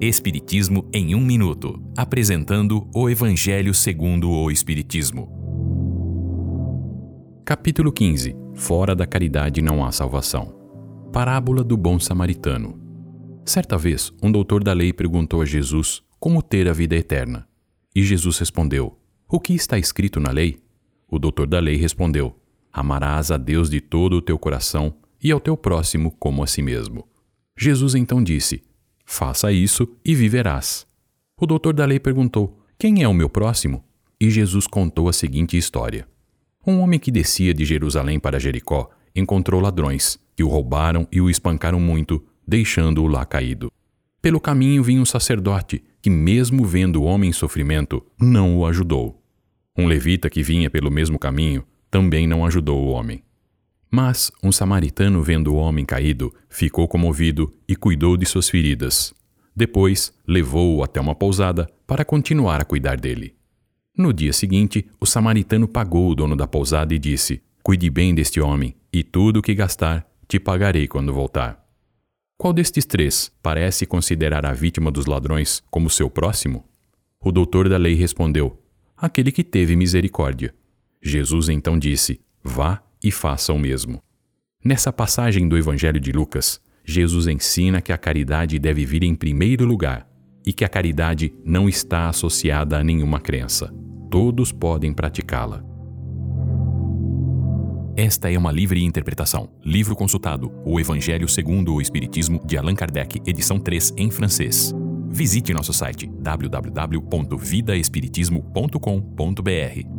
Espiritismo em um minuto, apresentando o Evangelho segundo o Espiritismo. Capítulo 15. Fora da caridade não há salvação. Parábola do bom samaritano. Certa vez, um doutor da lei perguntou a Jesus como ter a vida eterna. E Jesus respondeu: O que está escrito na lei? O doutor da lei respondeu: Amarás a Deus de todo o teu coração e ao teu próximo como a si mesmo. Jesus então disse: Faça isso e viverás. O doutor da lei perguntou: Quem é o meu próximo? E Jesus contou a seguinte história: Um homem que descia de Jerusalém para Jericó encontrou ladrões, que o roubaram e o espancaram muito, deixando-o lá caído. Pelo caminho vinha um sacerdote, que, mesmo vendo o homem em sofrimento, não o ajudou. Um levita que vinha pelo mesmo caminho também não ajudou o homem. Mas um samaritano, vendo o homem caído, ficou comovido e cuidou de suas feridas. Depois, levou-o até uma pousada para continuar a cuidar dele. No dia seguinte, o samaritano pagou o dono da pousada e disse: Cuide bem deste homem, e tudo o que gastar, te pagarei quando voltar. Qual destes três parece considerar a vítima dos ladrões como seu próximo? O doutor da lei respondeu: Aquele que teve misericórdia. Jesus então disse: Vá e faça o mesmo. Nessa passagem do Evangelho de Lucas, Jesus ensina que a caridade deve vir em primeiro lugar e que a caridade não está associada a nenhuma crença. Todos podem praticá-la. Esta é uma livre interpretação. Livro consultado: O Evangelho segundo o Espiritismo, de Allan Kardec, edição 3, em francês. Visite nosso site www.vidaespiritismo.com.br.